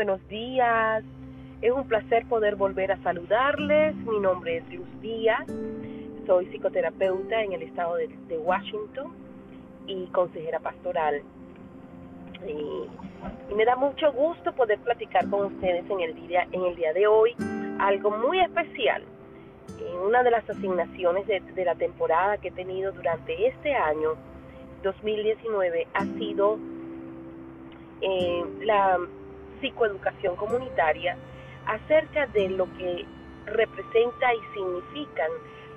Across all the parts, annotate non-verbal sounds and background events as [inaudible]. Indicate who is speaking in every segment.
Speaker 1: buenos días. Es un placer poder volver a saludarles. Mi nombre es Luz Díaz. Soy psicoterapeuta en el estado de, Washington y consejera pastoral. Y, me da mucho gusto poder platicar con ustedes en el día, en el día de hoy algo muy especial. una de las asignaciones de, de la temporada que he tenido durante este año 2019 ha sido eh, la psicoeducación comunitaria acerca de lo que representa y significan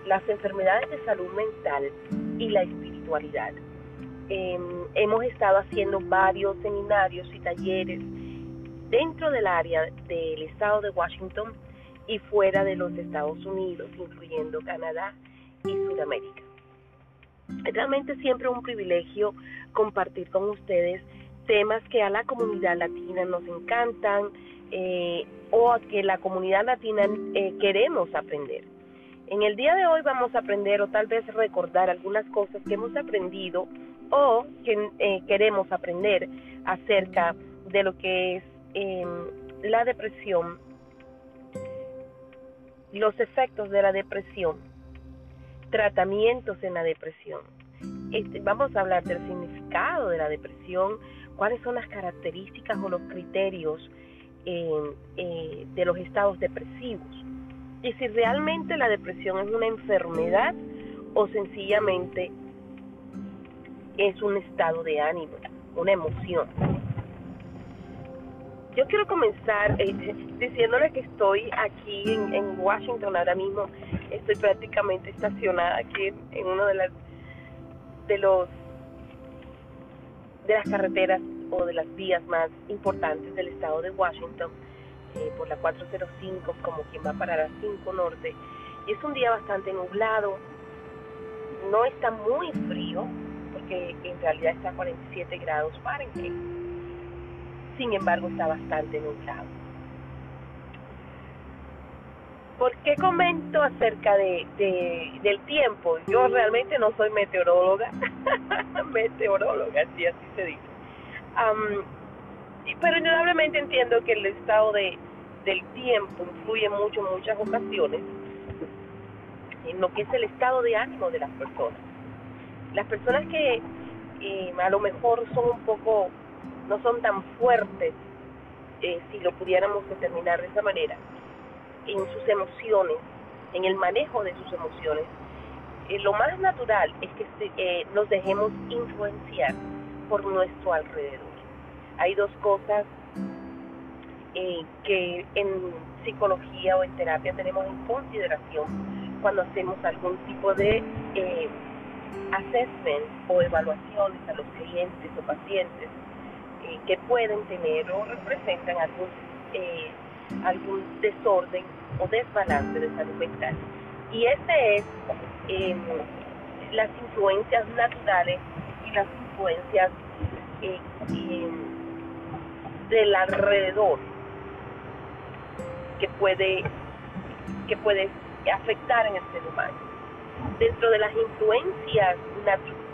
Speaker 1: las enfermedades de salud mental y la espiritualidad. Em, hemos estado haciendo varios seminarios y talleres dentro del área del estado de Washington y fuera de los Estados Unidos, incluyendo Canadá y Sudamérica. Realmente siempre un privilegio compartir con ustedes temas que a la comunidad latina nos encantan eh, o que la comunidad latina eh, queremos aprender. En el día de hoy vamos a aprender o tal vez recordar algunas cosas que hemos aprendido o que eh, queremos aprender acerca de lo que es em, la depresión, los efectos de la depresión, tratamientos en la depresión. Este, vamos a hablar del significado de la depresión, cuáles son las características o los criterios eh, de los estados depresivos y si realmente la depresión es una enfermedad o sencillamente es un estado de ánimo, una emoción. Yo quiero comenzar eh, diciéndole que estoy aquí en, en, Washington ahora mismo, estoy prácticamente estacionada aquí en, uno de las de los de las carreteras o de las vías más importantes del estado de Washington, eh, por la 405, como quien va para la 5 Norte. Y es un día bastante nublado, no está muy frío, porque en realidad está a 47 grados Fahrenheit. Sin embargo, está bastante nublado. ¿Por qué comento acerca de, del tiempo? Yo realmente no soy meteoróloga, [laughs] meteoróloga, si así se dice. pero indudablemente entiendo que el estado de, del tiempo influye mucho en muchas ocasiones en lo que es el estado de ánimo de las personas. Las personas que eh, a lo mejor son un poco, no son tan fuertes, eh, si lo pudiéramos determinar de esa manera, en sus emociones, en el manejo de sus emociones, eh, lo más natural es que eh, nos dejemos influenciar por nuestro alrededor. Hay dos cosas eh, que en psicología o en terapia tenemos en consideración cuando hacemos algún tipo de assessment o evaluaciones a los clientes o pacientes que pueden tener o representan algún algún desorden o desbalance de salud mental. Y ese es em, las influencias naturales y las influencias eh, em, del alrededor que puede que puede afectar en el ser humano. Dentro de las influencias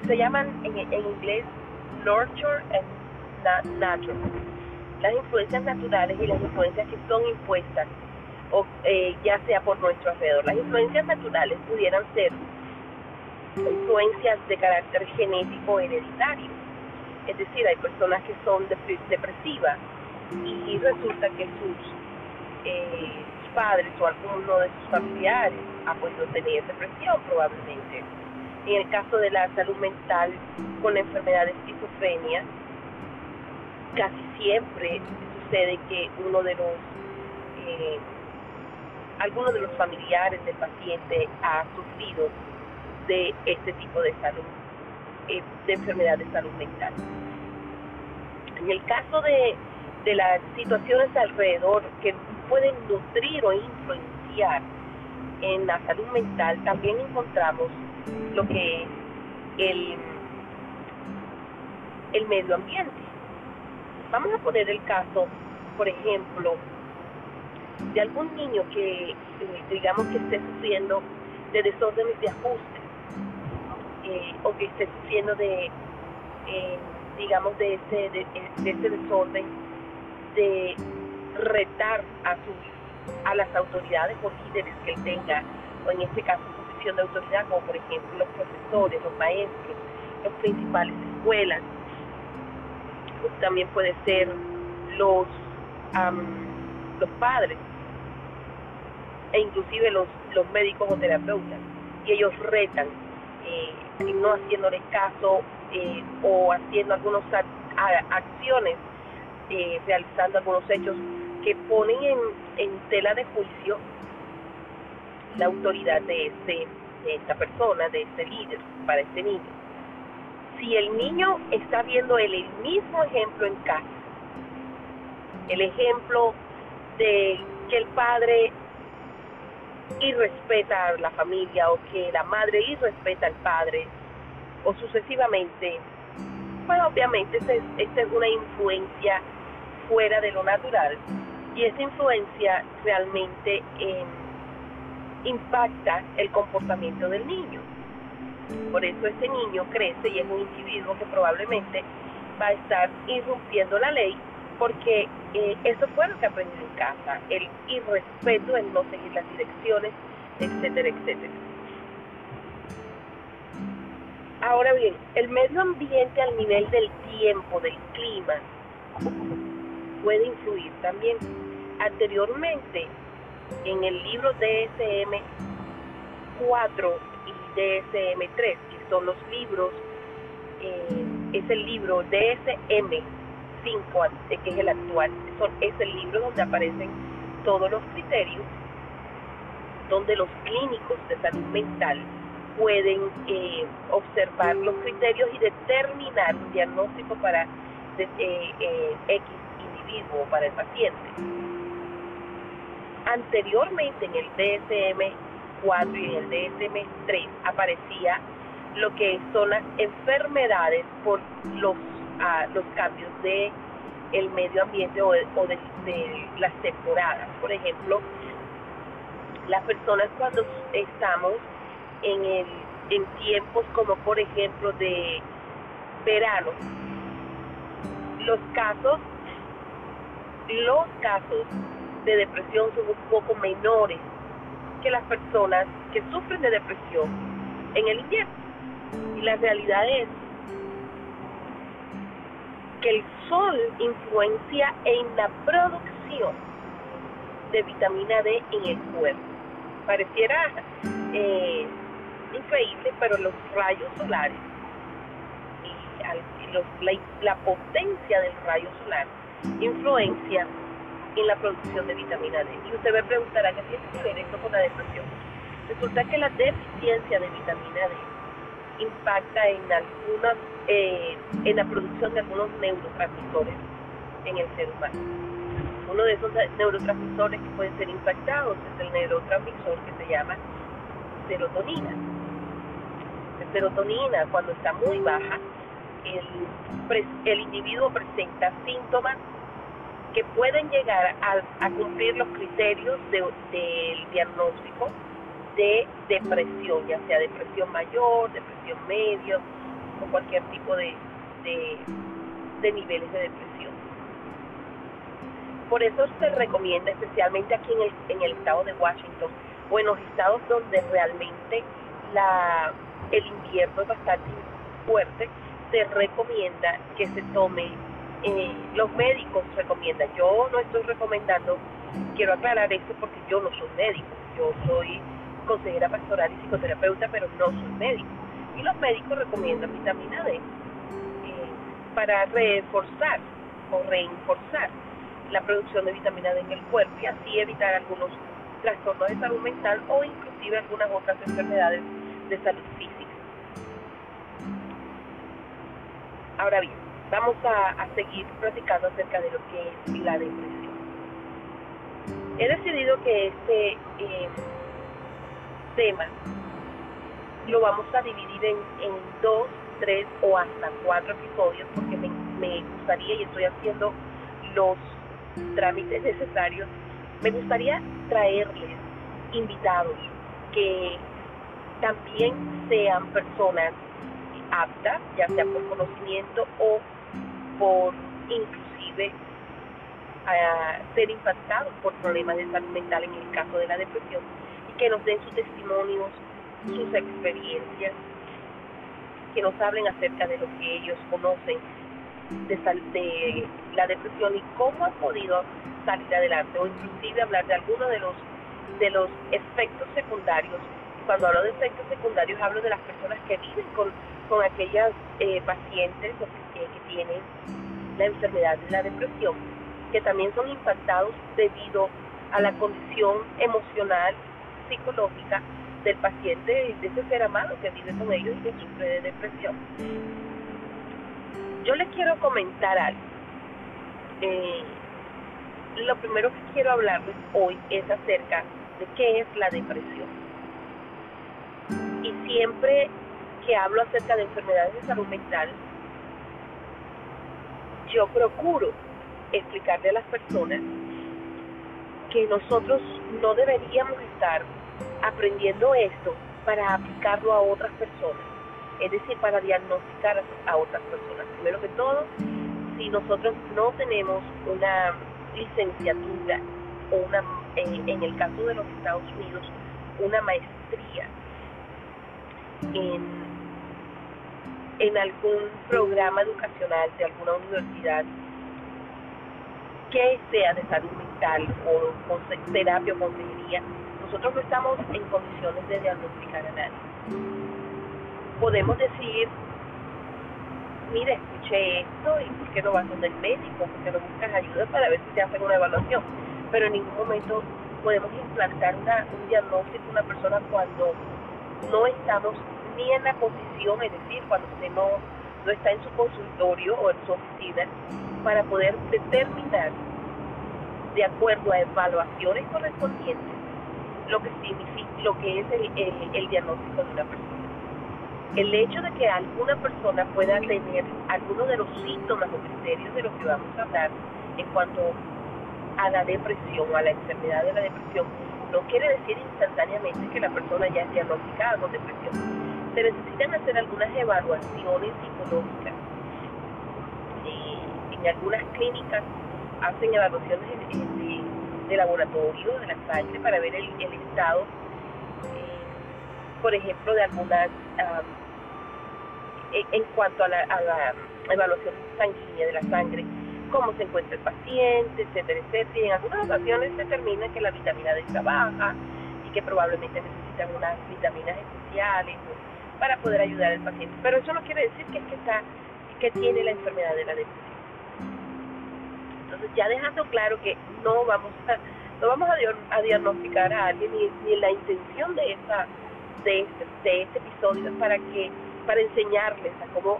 Speaker 1: se llaman en, en inglés nurture and natural las influencias naturales y las influencias que son impuestas, o, eh, ya sea por nuestro alrededor. Las influencias naturales pudieran ser influencias de carácter genético hereditario, es decir, hay personas que son depresivas y resulta que sus eh, padres o alguno de sus familiares ha podido tener depresión probablemente. En el caso de la salud mental con la enfermedad de esquizofrenia, casi siempre sucede que uno de los eh, de los familiares del paciente ha sufrido de este tipo de salud, eh, de enfermedad de salud mental. En el caso de, de las situaciones alrededor que pueden nutrir o influenciar en la salud mental, también encontramos lo que es el, el medio ambiente Vamos a poner el caso, por ejemplo, de algún niño que, eh, digamos, que esté sufriendo de desórdenes de ajuste eh, o que esté sufriendo de, eh, digamos, de ese, de, ese desorden de retar a sus a las autoridades o líderes que él tenga, o en este caso posición de autoridad, como por ejemplo los profesores, los maestros, las principales escuelas, también puede ser los, los padres e inclusive los, los médicos o terapeutas y ellos retan eh, no haciéndoles caso eh, o haciendo algunas acciones eh, realizando algunos hechos que ponen en, en tela de juicio la autoridad de este de esta persona, de este líder para este niño si el niño está viendo el, mismo ejemplo en casa, el ejemplo de que el padre irrespeta a la familia o que la madre irrespeta al padre o sucesivamente, pues obviamente esta es, una influencia fuera de lo natural y esa influencia realmente eh, impacta el comportamiento del niño. Por eso ese niño crece y es un individuo que probablemente va a estar irrumpiendo la ley porque eh, eso fue lo que aprendió en casa, el irrespeto, el no seguir las direcciones, etcétera, etcétera. Ahora bien, el medio ambiente al nivel del tiempo, del clima, puede influir también. Anteriormente, en el libro DSM 4 DSM-3, que son los libros, eh, es el libro DSM-5, que es el actual, es el libro donde aparecen todos los criterios, donde los clínicos de salud mental pueden eh, observar los criterios y determinar un diagnóstico para eh, X individuo, para el paciente. Anteriormente en el DSM 4 y en el DSM-3 aparecía lo que son las enfermedades por los, ah, los cambios de el medio ambiente o, de, las temporadas. Por ejemplo, las personas cuando estamos en, el, en tiempos como por ejemplo de verano, los casos, los casos de depresión son un poco menores que las personas que sufren de depresión en el invierno. Y la realidad es que el sol influencia en la producción de vitamina D en el cuerpo. Pareciera eh, increíble, pero los rayos solares y, los, la, la potencia del rayo solar influencia en la producción de vitamina D. Y usted me preguntará qué tiene que ver esto con la depresión. Resulta que la deficiencia de vitamina D impacta en algunas, eh, en la producción de algunos neurotransmisores en el ser humano. Uno de esos neurotransmisores que pueden ser impactados es el neurotransmisor que se llama serotonina. La serotonina, cuando está muy baja, el, el individuo presenta síntomas que pueden llegar a, cumplir los criterios del diagnóstico de depresión, ya sea depresión mayor, depresión medio o cualquier tipo de, de, niveles de depresión. Por eso se recomienda, especialmente aquí en el, en el estado de Washington o en los estados donde realmente la, el invierno es bastante fuerte, se recomienda que se tome eh, los médicos recomiendan. Yo no estoy recomendando, quiero aclarar esto porque yo no soy médico, yo soy consejera pastoral y psicoterapeuta, pero no soy médico. Y los médicos recomiendan vitamina D eh, para reforzar o reenforzar la producción de vitamina D en el cuerpo y así evitar algunos trastornos de salud mental o inclusive algunas otras enfermedades de salud física. Ahora bien, vamos a, seguir platicando acerca de lo que es la depresión. He decidido que este eh, tema lo vamos a dividir en, dos, tres o hasta cuatro episodios porque me, me gustaría y estoy haciendo los trámites necesarios. Me gustaría traerles invitados que también sean personas aptas, ya sea por conocimiento o por inclusive ser impactados por problemas de salud mental en el caso de la depresión y que nos den sus testimonios, sus experiencias, que nos hablen acerca de lo que ellos conocen de, de la depresión y cómo han podido salir adelante o inclusive hablar de algunos de los de los efectos secundarios. Cuando hablo de efectos secundarios hablo de las personas que viven con, con aquellas eh, pacientes que, tienen la enfermedad de la depresión, que también son impactados debido a la condición emocional, psicológica del paciente, de ese ser amado que vive con ellos y que sufre de depresión. Yo les quiero comentar algo. Eh, lo primero que quiero hablarles hoy es acerca de qué es la depresión. Y siempre que hablo acerca de enfermedades de salud mental, yo procuro explicarle a las personas que nosotros no deberíamos estar aprendiendo esto para aplicarlo a otras personas, es decir, para diagnosticar a otras personas. Primero que todo, si nosotros no tenemos una licenciatura o una, en, el caso de los Estados Unidos, una maestría en, en algún programa educacional de alguna universidad que sea de salud mental o con terapia o consejería, nosotros no estamos en condiciones de diagnosticar a nadie. Podemos decir, mire, escuché esto y por qué no vas donde el médico, por qué no buscas ayuda para ver si te hacen una evaluación. Pero en ningún momento podemos implantar una, un diagnóstico a una persona cuando no estamos la posición, es decir, cuando usted no, no está en su consultorio o en su oficina, para poder determinar, de acuerdo a evaluaciones correspondientes, lo que significa, lo que es el, el diagnóstico de una persona el hecho de que alguna persona pueda tener algunos de los síntomas o criterios de los que vamos a hablar en cuanto a la depresión, a la enfermedad de la depresión, no quiere decir instantáneamente que la persona ya es diagnosticada con depresión. Necesitan hacer algunas evaluaciones psicológicas. Y en algunas clínicas hacen evaluaciones de, laboratorio, de la sangre, para ver el, estado, eh, por ejemplo, de algunas en cuanto a la, evaluación sanguínea de la sangre, cómo se encuentra el paciente, etcétera, etcétera. Y en algunas ocasiones se determina que la vitamina D está baja y que probablemente necesitan unas vitaminas especiales para poder ayudar al paciente. Pero eso no quiere decir que es que está que tiene la enfermedad de la depresión. Entonces ya dejando claro que no vamos a no vamos a, diagnosticar a alguien ni, ni la intención de esa de este, de este episodio para que para enseñarles a cómo,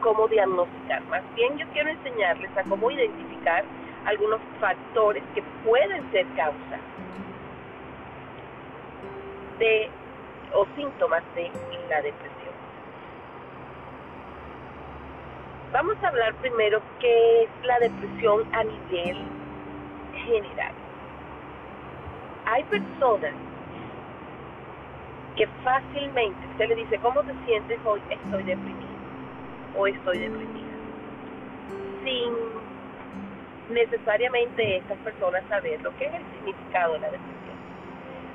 Speaker 1: cómo diagnosticar. Más bien yo quiero enseñarles a cómo identificar algunos factores que pueden ser causa de o síntomas de la depresión. Vamos a hablar primero qué es la depresión a nivel general. Hay personas que fácilmente se le dice, ¿cómo te sientes hoy? Estoy deprimido o estoy deprimida. Sin necesariamente estas personas saber lo que es el significado de la depresión.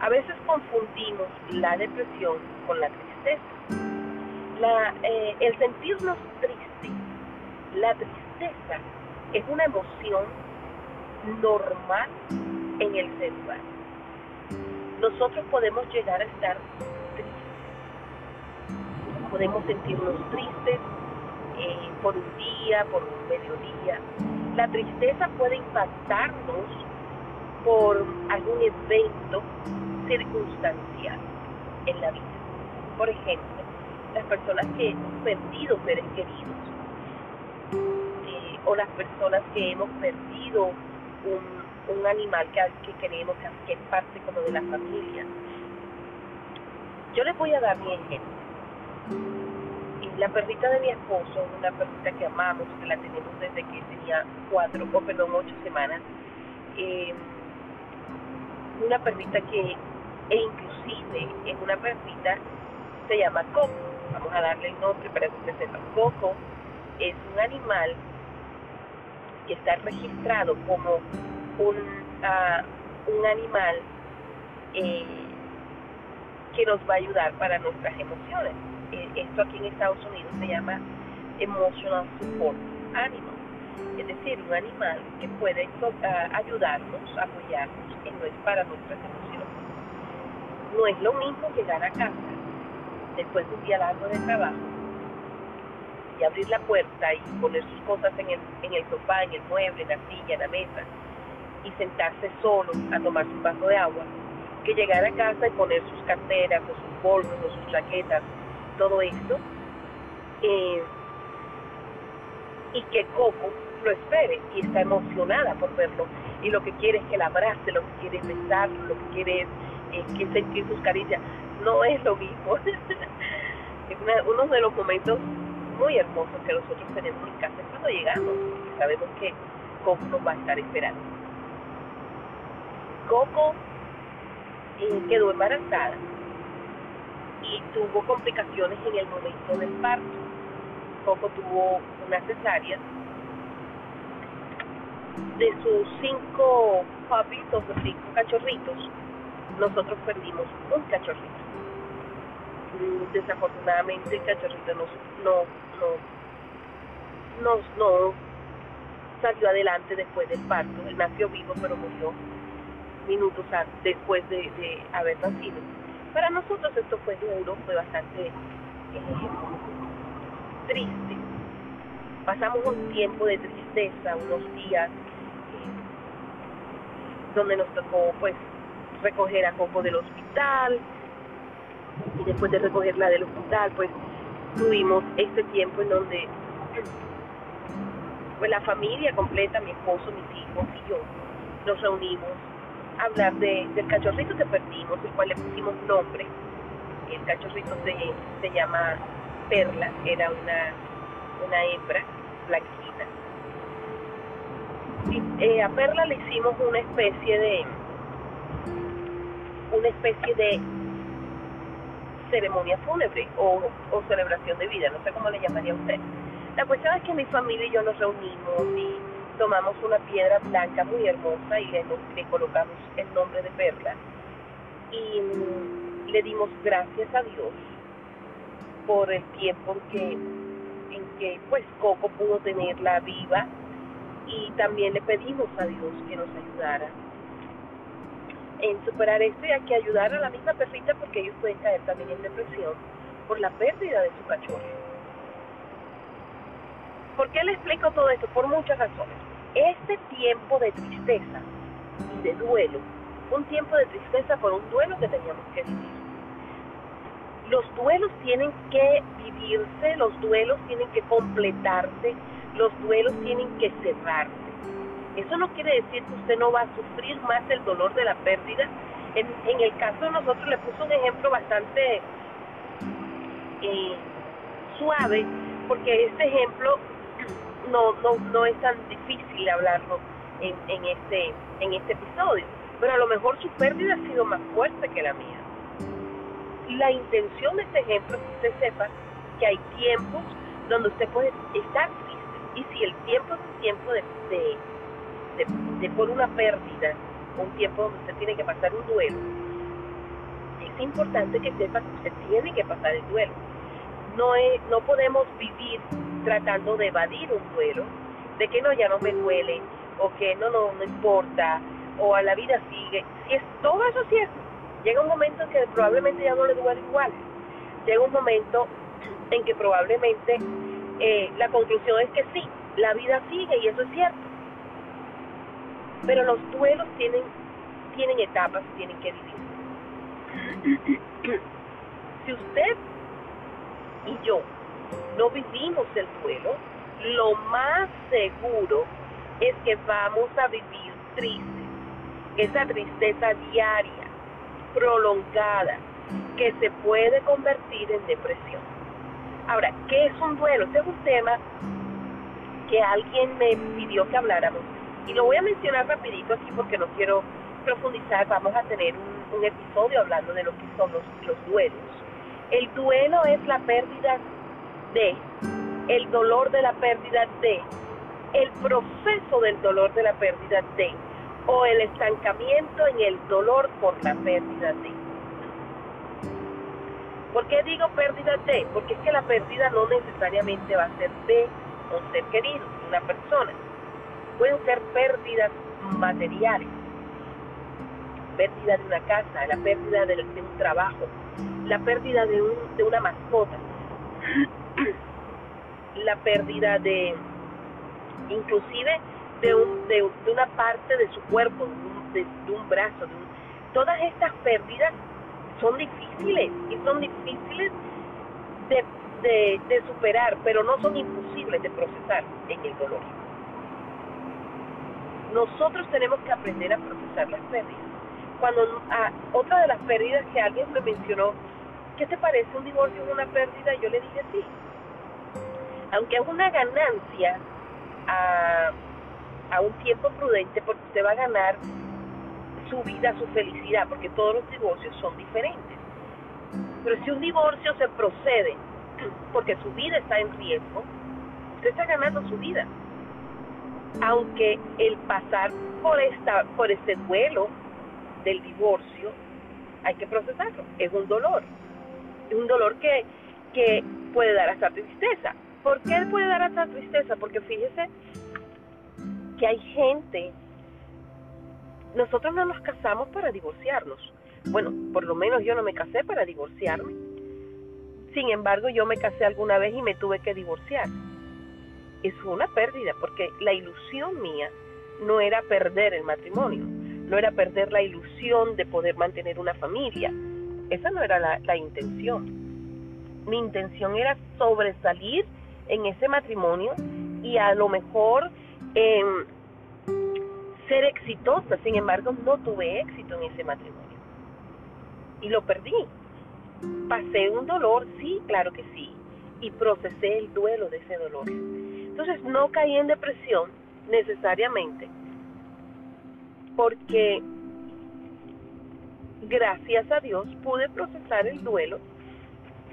Speaker 1: A veces confundimos la depresión con la tristeza. Eh, el sentirnos tristes, la tristeza es una emoción normal en el ser humano. Nosotros podemos llegar a estar podemos sentirnos tristes eh, por un día, por un mediodía. La tristeza puede impactarnos por algún evento circunstancial en la vida. Por ejemplo, las personas que hemos perdido seres queridos eh, o las personas que hemos perdido un, animal que, que queremos, que es parte como de la familia. Yo les voy a dar mi ejemplo. La perrita de mi esposo es una perrita que amamos, que la tenemos desde que tenía cuatro, o perdón, ocho semanas. Eh, una perrita que, e inclusive es una perrita, se llama Coco. Vamos a darle el nombre para que usted sepa. Coco es un animal que está registrado como un, un animal eh, que nos va a ayudar para nuestras emociones. Eh, esto aquí en Estados Unidos se llama Emotional Support Animal, es decir, un animal que puede ayudarnos, apoyarnos en, para nuestras emociones. No es lo mismo llegar a casa después de un día largo de trabajo y abrir la puerta y poner sus cosas en el, en el sofá, en el mueble, en la silla, en la mesa y sentarse solo a tomar su vaso de agua, que llegar a casa y poner sus carteras o sus bolsos o sus chaquetas, todo esto, eh, y que Coco lo espere y está emocionada por verlo y lo que quiere es que la abrace, lo que quiere es besarlo, lo que quiere es eh, que sentir sus caricias. No es lo mismo. [laughs] es uno de los momentos muy hermosos que nosotros tenemos en casa cuando llegamos, porque sabemos que Coco nos va a estar esperando. Coco quedó embarazada y tuvo complicaciones en el momento del parto. Coco tuvo una cesárea. De sus cinco papitos o cinco cachorritos, nosotros perdimos un cachorrito. Desafortunadamente el cachorrito no, no, no, no salió adelante después del parto. Él nació vivo, pero murió minutos después de, haber nacido. Para nosotros esto fue duro, fue bastante eh, triste. Pasamos un tiempo de tristeza, unos días eh, donde nos tocó pues recoger a Coco del hospital y después de recogerla del hospital pues tuvimos este tiempo en donde pues la familia completa, mi esposo, mis hijos y yo nos reunimos a hablar de, del cachorrito que perdimos, el cual le pusimos nombre. El cachorrito se, se llama Perla, era una, una hembra blanquita. Y, eh, a Perla le hicimos una especie de una especie de ceremonia fúnebre o, celebración de vida, no sé cómo le llamaría usted. La cuestión es que mi familia y yo nos reunimos y tomamos una piedra blanca muy hermosa y le, le colocamos el nombre de Perla y le dimos gracias a Dios por el tiempo en que, en que pues Coco pudo tenerla viva y también le pedimos a Dios que nos ayudara en superar esto y hay que ayudar a la misma perrita porque ellos pueden caer también en depresión por la pérdida de su cachorro. ¿Por qué le explico todo esto? Por muchas razones. Este tiempo de tristeza y de duelo, un tiempo de tristeza por un duelo que teníamos que vivir. Los duelos tienen que vivirse, los duelos tienen que completarse, los duelos tienen que cerrarse. Eso no quiere decir que usted no va a sufrir más el dolor de la pérdida. En, el caso de nosotros le puso un ejemplo bastante eh, suave, porque este ejemplo [clears throat] no, no, no es tan difícil hablarlo en, en, este, en este episodio, pero a lo mejor su pérdida ha sido más fuerte que la mía. La intención de este ejemplo es que usted sepa que hay tiempos donde usted puede estar triste y si el tiempo es un tiempo de, de, por una pérdida, un tiempo donde usted tiene que pasar un duelo, es importante que sepa que usted tiene que pasar el duelo. No, es, no podemos vivir tratando de evadir un duelo, de que no, ya no me duele, o que no, no, no importa, o a la vida sigue. Si es todo eso es cierto, llega un momento en que probablemente ya no le duele igual. Llega un momento en que probablemente eh, la conclusión es que sí, la vida sigue y eso es cierto. Pero los duelos tienen, tienen etapas, tienen que vivir. si usted y yo no vivimos el duelo, lo más seguro es que vamos a vivir tristes. Esa tristeza diaria, prolongada, que se puede convertir en depresión. Ahora, ¿qué es un duelo? Este es un tema que alguien me pidió que habláramos y lo voy a mencionar rapidito aquí porque no quiero profundizar. Vamos a tener un, episodio hablando de lo que son los, los duelos. El duelo es la pérdida de, el dolor de la pérdida de, el proceso del dolor de la pérdida de, o el estancamiento en el dolor por la pérdida de. ¿Por qué digo pérdida de? Porque es que la pérdida no necesariamente va a ser de un ser querido, una persona. Pueden ser pérdidas materiales, pérdida de una casa, la pérdida de, un trabajo, la pérdida de, un, de una mascota, [clears throat] la pérdida de, inclusive, de, un, de, una parte de su cuerpo, de, un brazo. todas estas pérdidas son difíciles y son difíciles de, de, superar, pero no son imposibles de procesar en el dolor. Nosotros tenemos que aprender a procesar las pérdidas. Cuando a, otra de las pérdidas que alguien me mencionó, ¿qué te parece un divorcio una pérdida? Yo le dije sí. Aunque es una ganancia a a un tiempo prudente porque usted va a ganar su vida, su felicidad, porque todos los divorcios son diferentes. Pero si un divorcio se procede [clears throat] porque su vida está en riesgo, usted está ganando su vida. Aunque el pasar por esta por este duelo del divorcio hay que procesarlo, es un dolor. Es un dolor que que puede dar hasta tristeza. ¿Por qué puede dar hasta tristeza? Porque fíjese que hay gente, nosotros no nos casamos para divorciarnos. Bueno, por lo menos yo no me casé para divorciarme. Sin embargo, yo me casé alguna vez y me tuve que divorciar. Es una pérdida porque la ilusión mía no era perder el matrimonio, no era perder la ilusión de poder mantener una familia. Esa no era la, la intención. Mi intención era sobresalir en ese matrimonio y a lo mejor en ser exitosa. Sin embargo, no tuve éxito en ese matrimonio. Y lo perdí. Pasé un dolor, sí, claro que sí. Y procesé el duelo de ese dolor. Entonces, no caí en depresión necesariamente. Porque gracias a Dios pude procesar el duelo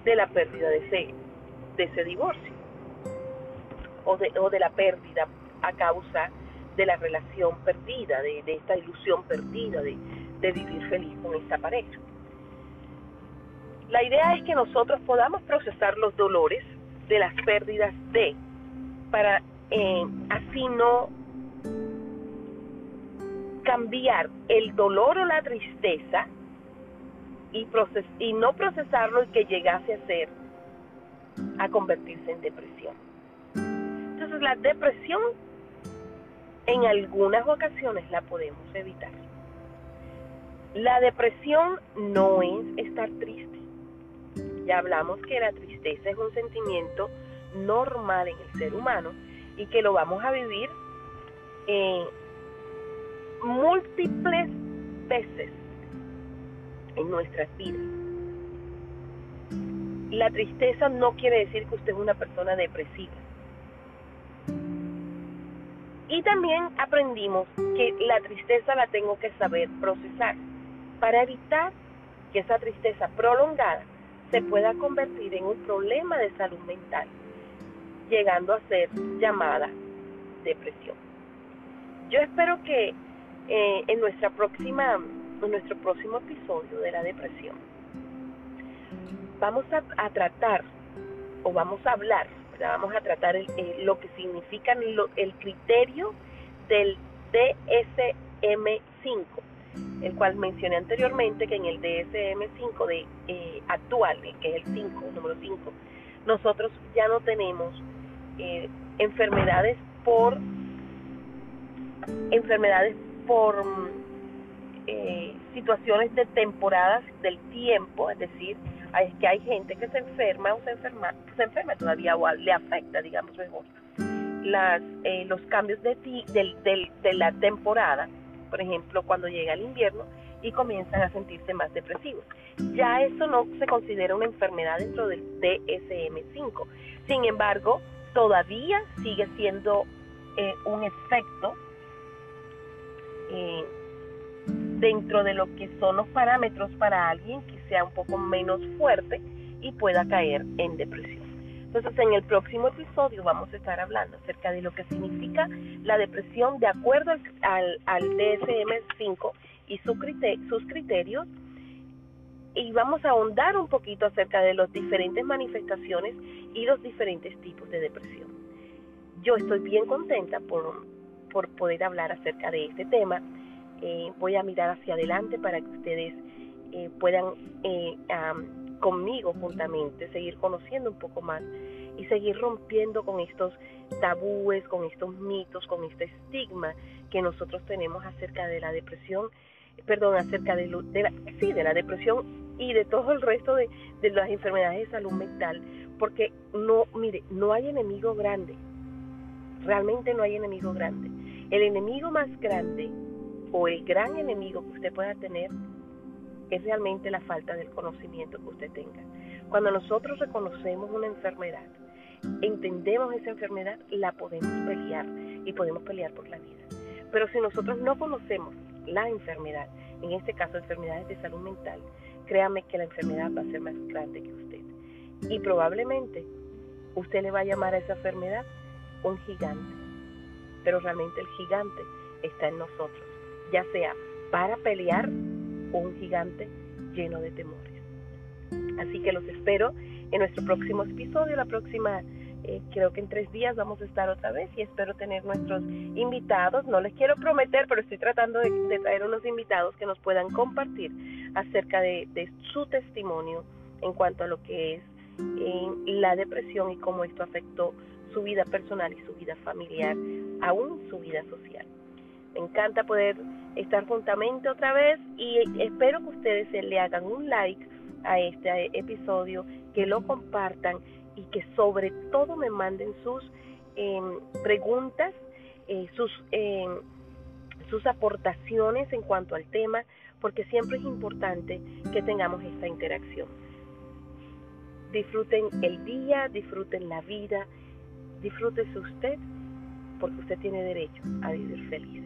Speaker 1: de la pérdida de ese, de ese divorcio o de, o de la pérdida a causa de la relación perdida, de, esta ilusión perdida de, vivir feliz con esta pareja. La idea es que nosotros podamos procesar los dolores de las pérdidas de, para eh, así no cambiar el dolor o la tristeza y, y no procesarlo y que llegase a ser, a convertirse en depresión. Entonces la depresión en algunas ocasiones la podemos evitar. La depresión no es estar triste. Ya hablamos que la tristeza es un sentimiento normal en el ser humano y que lo vamos a vivir en múltiples veces en nuestras vidas. La tristeza no quiere decir que usted es una persona depresiva. Y también aprendimos que la tristeza la tengo que saber procesar para evitar que esa tristeza prolongada se pueda convertir en un problema de salud mental, llegando a ser llamada depresión. Yo espero que eh, en nuestra próxima, en nuestro próximo episodio de la depresión, vamos a tratar o vamos a hablar vamos a tratar lo que significa el criterio del DSM-5, el cual mencioné anteriormente que en el DSM-5 de eh, actual, que es el 5, número 5, nosotros ya no tenemos eh, enfermedades por enfermedades por eh, situaciones de temporadas del tiempo, es decir, es que hay gente que se enferma o se enferma, se enferma todavía o le afecta, digamos mejor, las, eh, los cambios de, ti, del, de la temporada, por ejemplo, cuando llega el invierno y comienzan a sentirse más depresivos. Ya eso no se considera una enfermedad dentro del DSM-5. Sin embargo, todavía sigue siendo eh, un efecto eh, dentro de lo que son los parámetros para alguien que sea un poco menos fuerte y pueda caer en depresión. Entonces, en el próximo episodio vamos a estar hablando acerca de lo que significa la depresión de acuerdo al, al, DSM-5 y sus criterios. Y vamos a ahondar un poquito acerca de las diferentes manifestaciones y los diferentes tipos de depresión. Yo estoy bien contenta por, por poder hablar acerca de este tema. Eh, voy a mirar hacia adelante para que ustedes eh, puedan eh, conmigo juntamente, seguir conociendo un poco más y seguir rompiendo con estos tabúes, con estos mitos, con este estigma que nosotros tenemos acerca de la depresión, perdón, acerca de, la, sí, de la depresión y de todo el resto de, de las enfermedades de salud mental, porque no, mire, no hay enemigo grande, realmente no hay enemigo grande. El enemigo más grande o el gran enemigo que usted pueda tener es realmente la falta del conocimiento que usted tenga. Cuando nosotros reconocemos una enfermedad, entendemos esa enfermedad, la podemos pelear y podemos pelear por la vida. Pero si nosotros no conocemos la enfermedad, en este caso enfermedades de salud mental, créame que la enfermedad va a ser más grande que usted. Y probablemente usted le va a llamar a esa enfermedad un gigante. Pero realmente el gigante está en nosotros, ya sea para pelear un gigante lleno de temores. Así que los espero en nuestro próximo episodio, la próxima, eh, creo que en tres días vamos a estar otra vez y espero tener nuestros invitados. No les quiero prometer, pero estoy tratando de, traer unos invitados que nos puedan compartir acerca de, su testimonio en cuanto a lo que es eh, la depresión y cómo esto afectó su vida personal y su vida familiar, aún su vida social. Me encanta poder estar juntamente otra vez y espero que ustedes le hagan un like a este episodio, que lo compartan y que sobre todo me manden sus em, preguntas, eh, sus, em, sus aportaciones en cuanto al tema, porque siempre es importante que tengamos esta interacción. Disfruten el día, disfruten la vida, disfrútese usted, porque usted tiene derecho a vivir feliz.